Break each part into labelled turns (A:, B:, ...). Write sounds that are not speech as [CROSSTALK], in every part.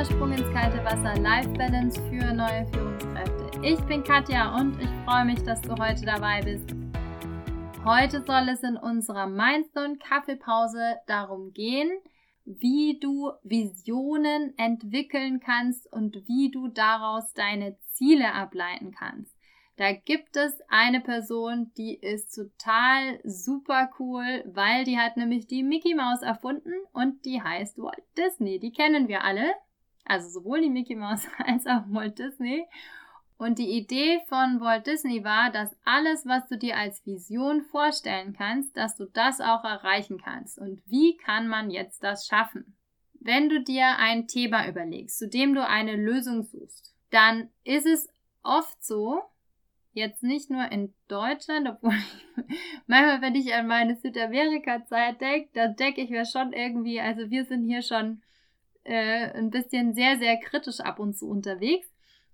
A: kleiner Sprung ins kalte Wasser Life Balance für neue Führungskräfte. Ich bin Katja und ich freue mich, dass du heute dabei bist. Heute soll es in unserer Mindstone Kaffeepause darum gehen, wie du Visionen entwickeln kannst und wie du daraus deine Ziele ableiten kannst. Da gibt es eine Person, die ist total super cool, weil die hat nämlich die Mickey Mouse erfunden und die heißt Walt Disney. Die kennen wir alle. Also sowohl die Mickey Mouse [LAUGHS] als auch Walt Disney. Und die Idee von Walt Disney war, dass alles, was du dir als Vision vorstellen kannst, dass du das auch erreichen kannst. Und wie kann man jetzt das schaffen? Wenn du dir ein Thema überlegst, zu dem du eine Lösung suchst, dann ist es oft so, jetzt nicht nur in Deutschland, obwohl [LAUGHS] ich, manchmal, wenn ich an meine Südamerika-Zeit denke, dann denke ich mir schon irgendwie, also wir sind hier schon äh, ein bisschen sehr, sehr kritisch ab und zu unterwegs.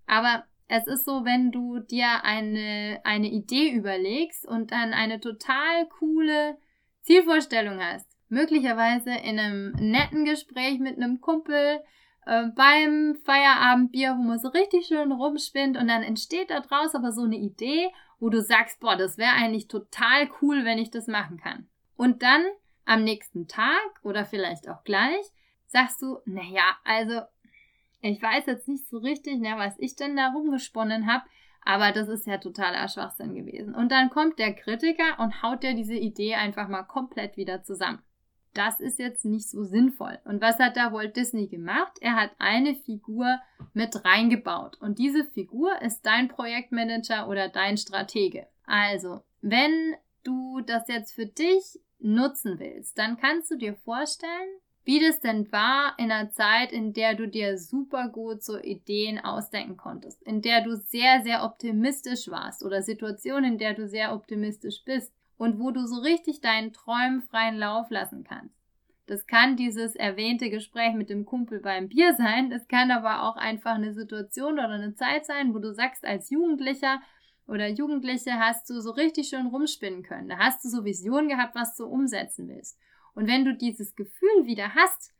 A: Aber es ist so, wenn du dir eine, eine Idee überlegst und dann eine total coole Zielvorstellung hast. Möglicherweise in einem netten Gespräch mit einem Kumpel, äh, beim Feierabendbier, wo man so richtig schön rumspinnt und dann entsteht da draus aber so eine Idee, wo du sagst, boah, das wäre eigentlich total cool, wenn ich das machen kann. Und dann am nächsten Tag oder vielleicht auch gleich sagst du, naja, also ich weiß jetzt nicht so richtig, ne, was ich denn da rumgesponnen habe, aber das ist ja totaler Schwachsinn gewesen. Und dann kommt der Kritiker und haut dir diese Idee einfach mal komplett wieder zusammen das ist jetzt nicht so sinnvoll. Und was hat da Walt Disney gemacht? Er hat eine Figur mit reingebaut. Und diese Figur ist dein Projektmanager oder dein Stratege. Also, wenn du das jetzt für dich nutzen willst, dann kannst du dir vorstellen, wie das denn war in einer Zeit, in der du dir super gut so Ideen ausdenken konntest, in der du sehr, sehr optimistisch warst oder Situationen, in der du sehr optimistisch bist und wo du so richtig deinen Träumen freien Lauf lassen kannst. Das kann dieses erwähnte Gespräch mit dem Kumpel beim Bier sein, es kann aber auch einfach eine Situation oder eine Zeit sein, wo du sagst, als Jugendlicher oder Jugendliche hast du so richtig schön rumspinnen können. Da hast du so Visionen gehabt, was du umsetzen willst. Und wenn du dieses Gefühl wieder hast,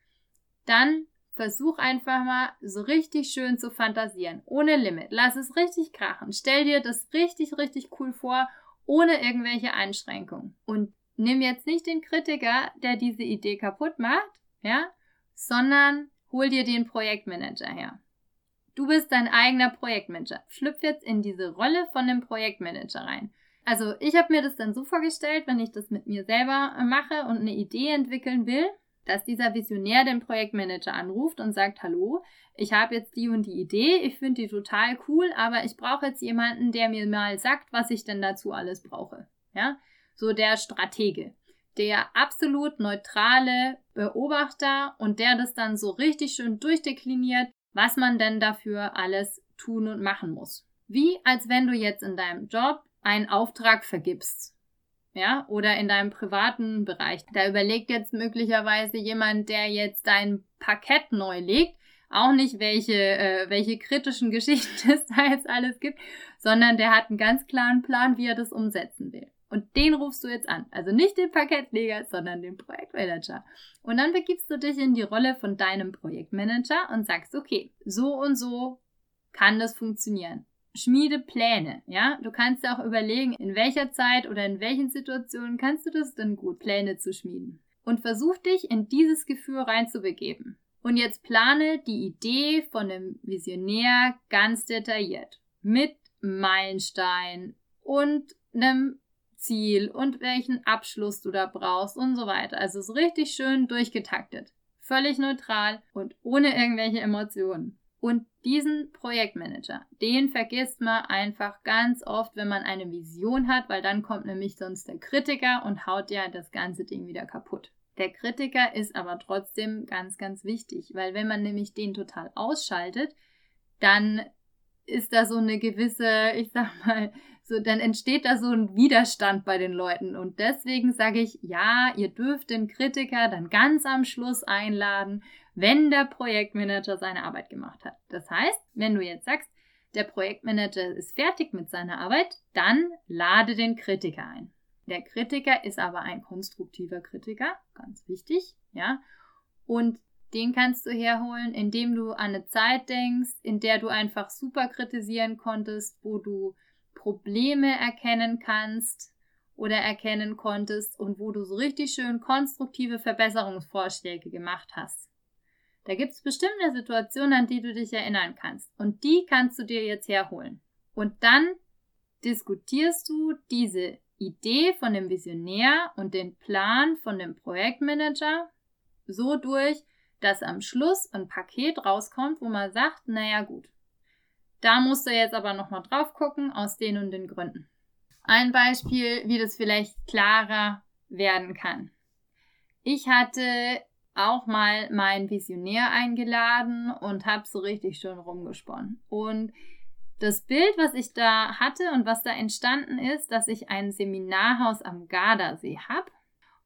A: dann versuch einfach mal so richtig schön zu fantasieren, ohne Limit. Lass es richtig krachen. Stell dir das richtig, richtig cool vor ohne irgendwelche Einschränkungen. Und nimm jetzt nicht den Kritiker, der diese Idee kaputt macht, ja, sondern hol dir den Projektmanager her. Du bist dein eigener Projektmanager. Schlüpf jetzt in diese Rolle von dem Projektmanager rein. Also ich habe mir das dann so vorgestellt, wenn ich das mit mir selber mache und eine Idee entwickeln will, dass dieser Visionär den Projektmanager anruft und sagt, hallo, ich habe jetzt die und die Idee, ich finde die total cool, aber ich brauche jetzt jemanden, der mir mal sagt, was ich denn dazu alles brauche. Ja, so der Stratege, der absolut neutrale Beobachter und der das dann so richtig schön durchdekliniert, was man denn dafür alles tun und machen muss. Wie als wenn du jetzt in deinem Job einen Auftrag vergibst ja, oder in deinem privaten Bereich. Da überlegt jetzt möglicherweise jemand, der jetzt dein Parkett neu legt, auch nicht, welche, äh, welche kritischen [LAUGHS] Geschichten es da jetzt alles gibt, sondern der hat einen ganz klaren Plan, wie er das umsetzen will. Und den rufst du jetzt an. Also nicht den Parkettleger, sondern den Projektmanager. Und dann begibst du dich in die Rolle von deinem Projektmanager und sagst, okay, so und so kann das funktionieren schmiede Pläne, ja? Du kannst ja auch überlegen, in welcher Zeit oder in welchen Situationen kannst du das denn gut, Pläne zu schmieden. Und versuch dich in dieses Gefühl reinzubegeben. Und jetzt plane die Idee von dem Visionär ganz detailliert. Mit Meilenstein und einem Ziel und welchen Abschluss du da brauchst und so weiter. Also so richtig schön durchgetaktet. Völlig neutral und ohne irgendwelche Emotionen. Und diesen Projektmanager, den vergisst man einfach ganz oft, wenn man eine Vision hat, weil dann kommt nämlich sonst der Kritiker und haut ja das ganze Ding wieder kaputt. Der Kritiker ist aber trotzdem ganz, ganz wichtig, weil wenn man nämlich den total ausschaltet, dann ist da so eine gewisse, ich sag mal, so, dann entsteht da so ein Widerstand bei den Leuten. Und deswegen sage ich, ja, ihr dürft den Kritiker dann ganz am Schluss einladen, wenn der Projektmanager seine Arbeit gemacht hat. Das heißt, wenn du jetzt sagst, der Projektmanager ist fertig mit seiner Arbeit, dann lade den Kritiker ein. Der Kritiker ist aber ein konstruktiver Kritiker, ganz wichtig, ja. Und Den kannst du herholen, indem du an eine Zeit denkst, in der du einfach super kritisieren konntest, wo du Probleme erkennen kannst oder erkennen konntest und wo du so richtig schön konstruktive Verbesserungsvorschläge gemacht hast. Da gibt es bestimmte Situationen, an die du dich erinnern kannst. Und die kannst du dir jetzt herholen. Und dann diskutierst du diese Idee von dem Visionär und den Plan von dem Projektmanager so durch, dass am Schluss ein Paket rauskommt, wo man sagt, naja gut, da musst du jetzt aber nochmal drauf gucken, aus den und den Gründen. Ein Beispiel, wie das vielleicht klarer werden kann. Ich hatte auch mal meinen Visionär eingeladen und habe so richtig schön rumgesponnen. Und das Bild, was ich da hatte und was da entstanden ist, dass ich ein Seminarhaus am Gardasee habe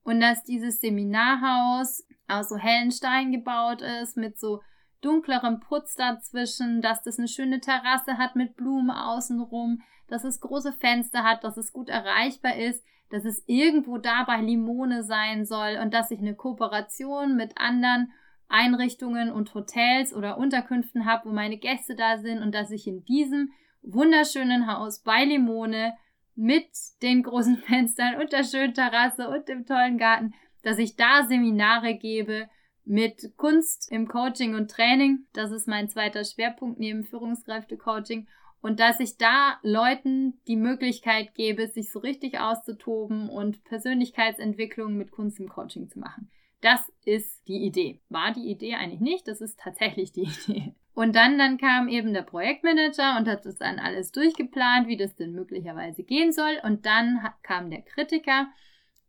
A: und dass dieses Seminarhaus aus so hellen Steinen gebaut ist mit so dunklerem Putz dazwischen, dass das eine schöne Terrasse hat mit Blumen außenrum, dass es große Fenster hat, dass es gut erreichbar ist, dass es irgendwo da bei Limone sein soll und dass ich eine Kooperation mit anderen Einrichtungen und Hotels oder Unterkünften habe, wo meine Gäste da sind und dass ich in diesem wunderschönen Haus bei Limone mit den großen [LAUGHS] Fenstern und der schönen Terrasse und dem tollen Garten, dass ich da Seminare gebe mit Kunst im Coaching und Training. Das ist mein zweiter Schwerpunkt neben Führungskräfte-Coaching und dass ich da Leuten die Möglichkeit gebe, sich so richtig auszutoben und Persönlichkeitsentwicklung mit Kunst im Coaching zu machen. Das ist die Idee. War die Idee eigentlich nicht, das ist tatsächlich die [LAUGHS] Idee. Und dann, dann kam eben der Projektmanager und hat das dann alles durchgeplant, wie das denn möglicherweise gehen soll. Und dann kam der Kritiker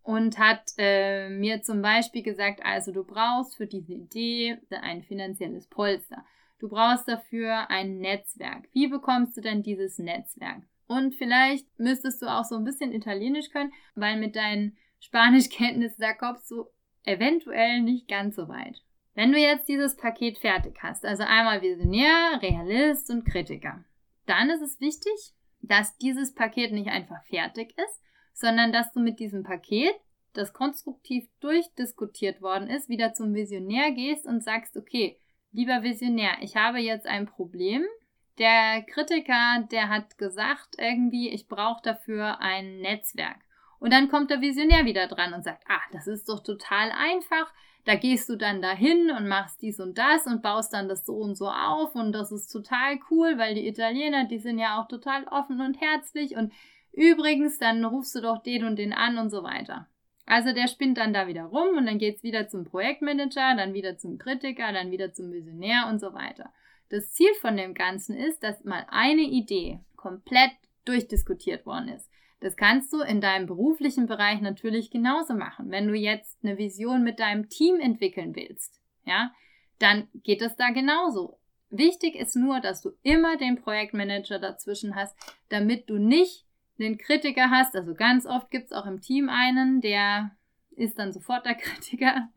A: und hat äh, mir zum Beispiel gesagt, also du brauchst für diese Idee ein finanzielles Polster. Du brauchst dafür ein Netzwerk. Wie bekommst du denn dieses Netzwerk? Und vielleicht müsstest du auch so ein bisschen Italienisch können, weil mit deinen Spanischkenntnissen, da kommst du eventuell nicht ganz so weit. Wenn du jetzt dieses Paket fertig hast, also einmal Visionär, Realist und Kritiker, dann ist es wichtig, dass dieses Paket nicht einfach fertig ist, sondern dass du mit diesem Paket, das konstruktiv durchdiskutiert worden ist, wieder zum Visionär gehst und sagst, okay, Lieber Visionär, ich habe jetzt ein Problem. Der Kritiker, der hat gesagt irgendwie, ich brauche dafür ein Netzwerk. Und dann kommt der Visionär wieder dran und sagt, ah, das ist doch total einfach. Da gehst du dann dahin und machst dies und das und baust dann das so und so auf und das ist total cool, weil die Italiener, die sind ja auch total offen und herzlich und übrigens, dann rufst du doch den und den an und so weiter. Also der spinnt dann da wieder rum und dann geht es wieder zum Projektmanager, dann wieder zum Kritiker, dann wieder zum Visionär und so weiter. Das Ziel von dem Ganzen ist, dass mal eine Idee komplett durchdiskutiert worden ist. Das kannst du in deinem beruflichen Bereich natürlich genauso machen. Wenn du jetzt eine Vision mit deinem Team entwickeln willst, ja, dann geht es da genauso. Wichtig ist nur, dass du immer den Projektmanager dazwischen hast, damit du nicht einen Kritiker hast, also ganz oft gibt es auch im Team einen, der ist dann sofort der [LAUGHS] Kritiker.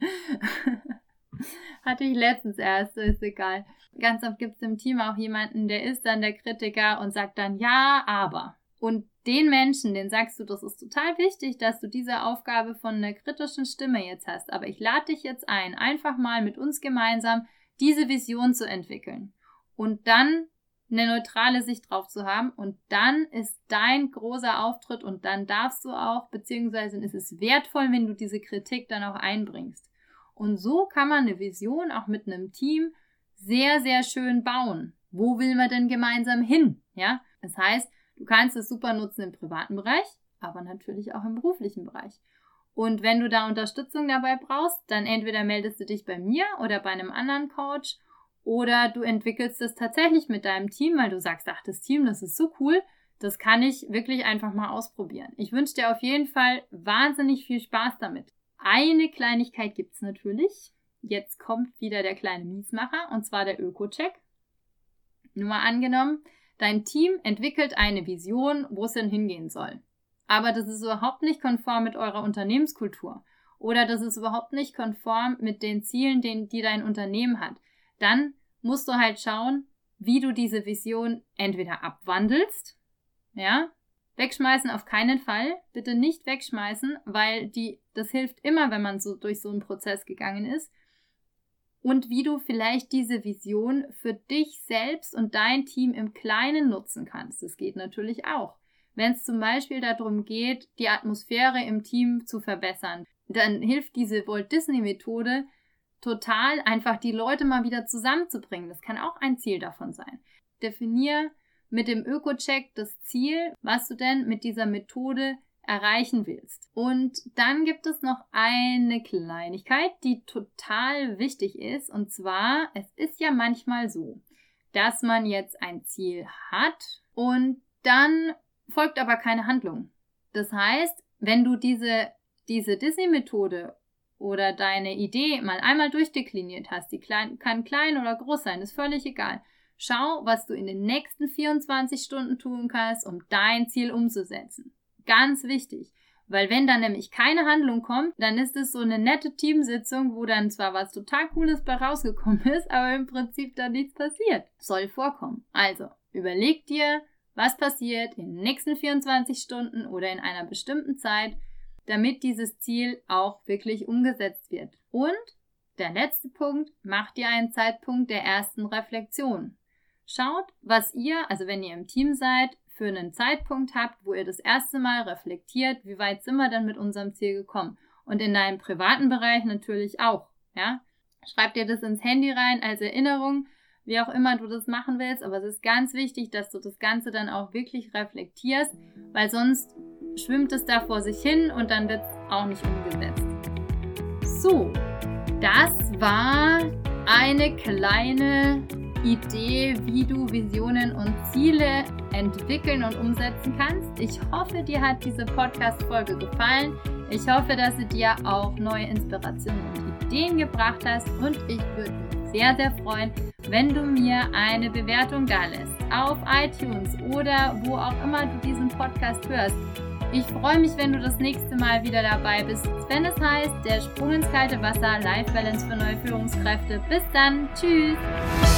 A: Hatte ich letztens erst, ist egal. Ganz oft gibt es im Team auch jemanden, der ist dann der Kritiker und sagt dann ja, aber. Und den Menschen, den sagst du, das ist total wichtig, dass du diese Aufgabe von einer kritischen Stimme jetzt hast. Aber ich lade dich jetzt ein, einfach mal mit uns gemeinsam diese Vision zu entwickeln. Und dann eine neutrale Sicht drauf zu haben. Und dann ist dein großer Auftritt und dann darfst du auch, beziehungsweise ist es wertvoll, wenn du diese Kritik dann auch einbringst. Und so kann man eine Vision auch mit einem Team sehr, sehr schön bauen. Wo will man denn gemeinsam hin? Ja, das heißt, du kannst es super nutzen im privaten Bereich, aber natürlich auch im beruflichen Bereich. Und wenn du da Unterstützung dabei brauchst, dann entweder meldest du dich bei mir oder bei einem anderen Coach oder du entwickelst es tatsächlich mit deinem Team, weil du sagst, ach, das Team, das ist so cool, das kann ich wirklich einfach mal ausprobieren. Ich wünsche dir auf jeden Fall wahnsinnig viel Spaß damit. Eine Kleinigkeit gibt es natürlich. Jetzt kommt wieder der kleine Miesmacher, und zwar der Öko-Check. Nur mal angenommen, dein Team entwickelt eine Vision, wo es denn hingehen soll. Aber das ist überhaupt nicht konform mit eurer Unternehmenskultur. Oder das ist überhaupt nicht konform mit den Zielen, die dein Unternehmen hat dann musst du halt schauen, wie du diese Vision entweder abwandelst, ja, wegschmeißen auf keinen Fall, bitte nicht wegschmeißen, weil die, das hilft immer, wenn man so durch so einen Prozess gegangen ist. und wie du vielleicht diese Vision für dich selbst und dein Team im Kleinen nutzen kannst. Das geht natürlich auch. Wenn es zum Beispiel darum geht, die Atmosphäre im Team zu verbessern, dann hilft diese Walt Disney Methode total, einfach die Leute mal wieder zusammenzubringen. Das kann auch ein Ziel davon sein. Definier mit dem Öko-Check das Ziel, was du denn mit dieser Methode erreichen willst. Und dann gibt es noch eine Kleinigkeit, die total wichtig ist. Und zwar, es ist ja manchmal so, dass man jetzt ein Ziel hat und dann folgt aber keine Handlung. Das heißt, wenn du diese, diese Disney-Methode oder deine Idee mal einmal durchdekliniert hast, die klein, kann klein oder groß sein, ist völlig egal. Schau, was du in den nächsten 24 Stunden tun kannst, um dein Ziel umzusetzen. Ganz wichtig. Weil wenn dann nämlich keine Handlung kommt, dann ist es so eine nette Teamsitzung, wo dann zwar was total Cooles bei rausgekommen [LAUGHS] ist, aber im Prinzip dann nichts passiert. Soll vorkommen. Also, überleg dir, was passiert in den nächsten 24 Stunden oder in einer bestimmten Zeit, damit dieses Ziel auch wirklich umgesetzt wird. Und der letzte Punkt, macht dir einen Zeitpunkt der ersten Reflexion. Schaut, was ihr, also wenn ihr im Team seid, für einen Zeitpunkt habt, wo ihr das erste Mal reflektiert, wie weit sind wir denn mit unserem Ziel gekommen. Und in deinem privaten Bereich natürlich auch, ja. Schreib dir das ins Handy rein als Erinnerung, wie auch immer du das machen willst, aber es ist ganz wichtig, dass du das Ganze dann auch wirklich reflektierst, weil sonst schwimmt es da vor sich hin und dann wird es auch nicht umgesetzt. So, das war eine kleine Idee, wie du Visionen und Ziele entwickeln und umsetzen kannst. Ich hoffe, dir hat diese Podcast-Folge gefallen. Ich hoffe, dass sie dir auch neue Inspirationen und Ideen gebracht hast und ich würde mich sehr, sehr freuen, wenn du mir eine Bewertung da lässt auf iTunes oder wo auch immer du diesen Podcast hörst. Ich freue mich, wenn du das nächste Mal wieder dabei bist, wenn es heißt, der Sprung ins kalte Wasser, Life Balance für neue Führungskräfte. Bis dann, tschüss!